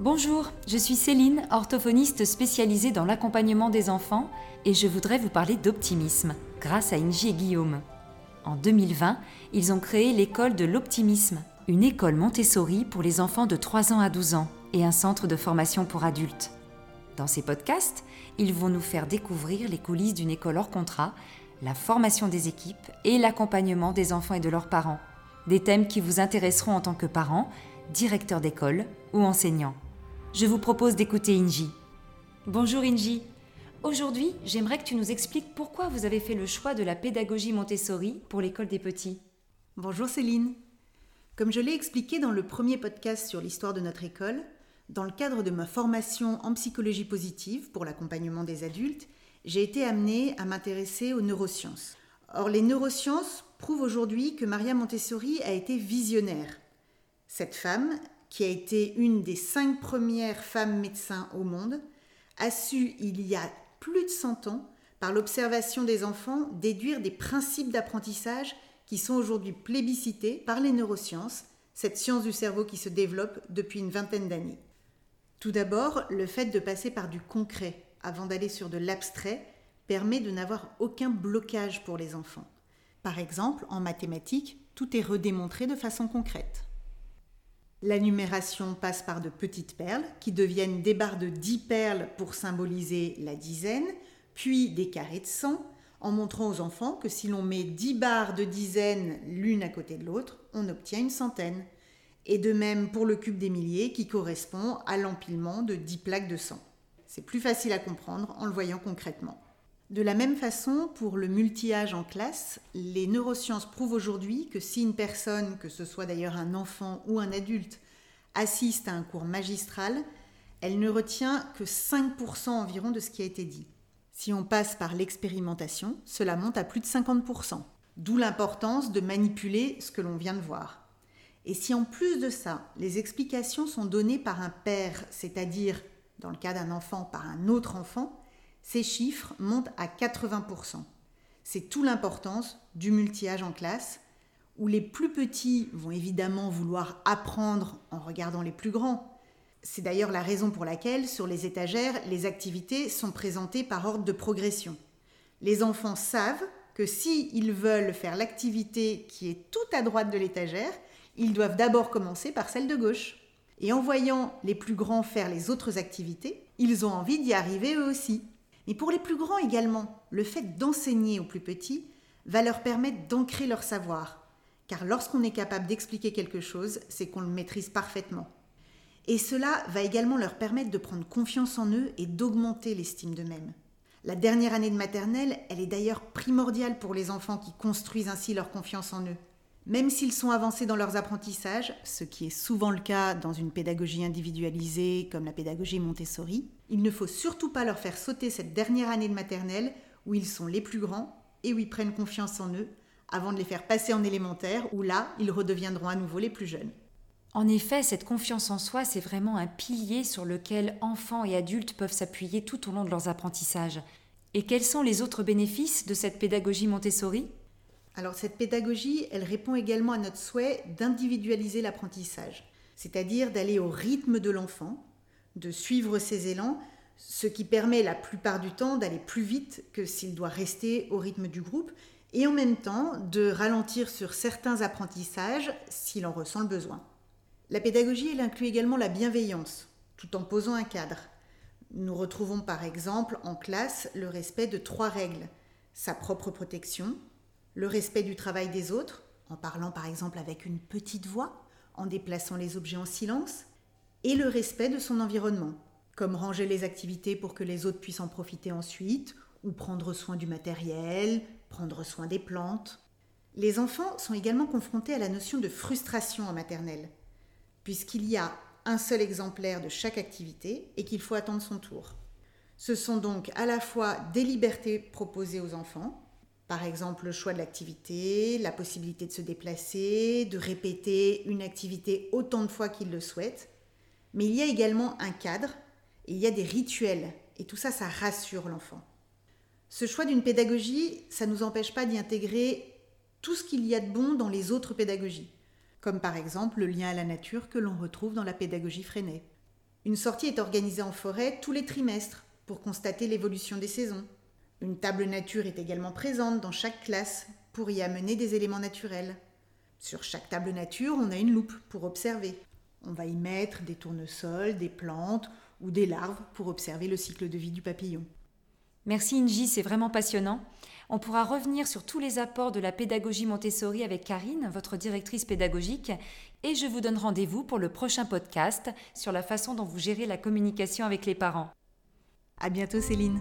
Bonjour, je suis Céline, orthophoniste spécialisée dans l'accompagnement des enfants et je voudrais vous parler d'optimisme grâce à Inji et Guillaume. En 2020, ils ont créé l'école de l'optimisme, une école Montessori pour les enfants de 3 ans à 12 ans et un centre de formation pour adultes. Dans ces podcasts, ils vont nous faire découvrir les coulisses d'une école hors contrat, la formation des équipes et l'accompagnement des enfants et de leurs parents. Des thèmes qui vous intéresseront en tant que parents, directeurs d'école ou enseignants je vous propose d'écouter Inji. Bonjour Inji. Aujourd'hui, j'aimerais que tu nous expliques pourquoi vous avez fait le choix de la pédagogie Montessori pour l'école des petits. Bonjour Céline. Comme je l'ai expliqué dans le premier podcast sur l'histoire de notre école, dans le cadre de ma formation en psychologie positive pour l'accompagnement des adultes, j'ai été amenée à m'intéresser aux neurosciences. Or, les neurosciences prouvent aujourd'hui que Maria Montessori a été visionnaire. Cette femme qui a été une des cinq premières femmes médecins au monde, a su, il y a plus de 100 ans, par l'observation des enfants, déduire des principes d'apprentissage qui sont aujourd'hui plébiscités par les neurosciences, cette science du cerveau qui se développe depuis une vingtaine d'années. Tout d'abord, le fait de passer par du concret avant d'aller sur de l'abstrait permet de n'avoir aucun blocage pour les enfants. Par exemple, en mathématiques, tout est redémontré de façon concrète. La numération passe par de petites perles qui deviennent des barres de 10 perles pour symboliser la dizaine, puis des carrés de 100 en montrant aux enfants que si l'on met 10 barres de dizaines l'une à côté de l'autre, on obtient une centaine. Et de même pour le cube des milliers qui correspond à l'empilement de 10 plaques de 100. C'est plus facile à comprendre en le voyant concrètement. De la même façon, pour le multi-âge en classe, les neurosciences prouvent aujourd'hui que si une personne, que ce soit d'ailleurs un enfant ou un adulte, assiste à un cours magistral, elle ne retient que 5% environ de ce qui a été dit. Si on passe par l'expérimentation, cela monte à plus de 50%, d'où l'importance de manipuler ce que l'on vient de voir. Et si en plus de ça, les explications sont données par un père, c'est-à-dire dans le cas d'un enfant par un autre enfant, ces chiffres montent à 80%. C'est tout l'importance du multi-âge en classe, où les plus petits vont évidemment vouloir apprendre en regardant les plus grands. C'est d'ailleurs la raison pour laquelle, sur les étagères, les activités sont présentées par ordre de progression. Les enfants savent que s'ils veulent faire l'activité qui est tout à droite de l'étagère, ils doivent d'abord commencer par celle de gauche. Et en voyant les plus grands faire les autres activités, ils ont envie d'y arriver eux aussi. Mais pour les plus grands également, le fait d'enseigner aux plus petits va leur permettre d'ancrer leur savoir. Car lorsqu'on est capable d'expliquer quelque chose, c'est qu'on le maîtrise parfaitement. Et cela va également leur permettre de prendre confiance en eux et d'augmenter l'estime d'eux-mêmes. La dernière année de maternelle, elle est d'ailleurs primordiale pour les enfants qui construisent ainsi leur confiance en eux. Même s'ils sont avancés dans leurs apprentissages, ce qui est souvent le cas dans une pédagogie individualisée comme la pédagogie Montessori, il ne faut surtout pas leur faire sauter cette dernière année de maternelle où ils sont les plus grands et où ils prennent confiance en eux avant de les faire passer en élémentaire où là, ils redeviendront à nouveau les plus jeunes. En effet, cette confiance en soi, c'est vraiment un pilier sur lequel enfants et adultes peuvent s'appuyer tout au long de leurs apprentissages. Et quels sont les autres bénéfices de cette pédagogie Montessori? Alors cette pédagogie, elle répond également à notre souhait d'individualiser l'apprentissage, c'est-à-dire d'aller au rythme de l'enfant, de suivre ses élans, ce qui permet la plupart du temps d'aller plus vite que s'il doit rester au rythme du groupe, et en même temps de ralentir sur certains apprentissages s'il en ressent le besoin. La pédagogie, elle inclut également la bienveillance, tout en posant un cadre. Nous retrouvons par exemple en classe le respect de trois règles. Sa propre protection, le respect du travail des autres, en parlant par exemple avec une petite voix, en déplaçant les objets en silence, et le respect de son environnement, comme ranger les activités pour que les autres puissent en profiter ensuite, ou prendre soin du matériel, prendre soin des plantes. Les enfants sont également confrontés à la notion de frustration en maternelle, puisqu'il y a un seul exemplaire de chaque activité et qu'il faut attendre son tour. Ce sont donc à la fois des libertés proposées aux enfants, par exemple, le choix de l'activité, la possibilité de se déplacer, de répéter une activité autant de fois qu'il le souhaite. Mais il y a également un cadre et il y a des rituels. Et tout ça, ça rassure l'enfant. Ce choix d'une pédagogie, ça ne nous empêche pas d'y intégrer tout ce qu'il y a de bon dans les autres pédagogies, comme par exemple le lien à la nature que l'on retrouve dans la pédagogie freinée. Une sortie est organisée en forêt tous les trimestres pour constater l'évolution des saisons. Une table nature est également présente dans chaque classe pour y amener des éléments naturels. Sur chaque table nature, on a une loupe pour observer. On va y mettre des tournesols, des plantes ou des larves pour observer le cycle de vie du papillon. Merci Inji, c'est vraiment passionnant. On pourra revenir sur tous les apports de la pédagogie Montessori avec Karine, votre directrice pédagogique, et je vous donne rendez-vous pour le prochain podcast sur la façon dont vous gérez la communication avec les parents. À bientôt Céline.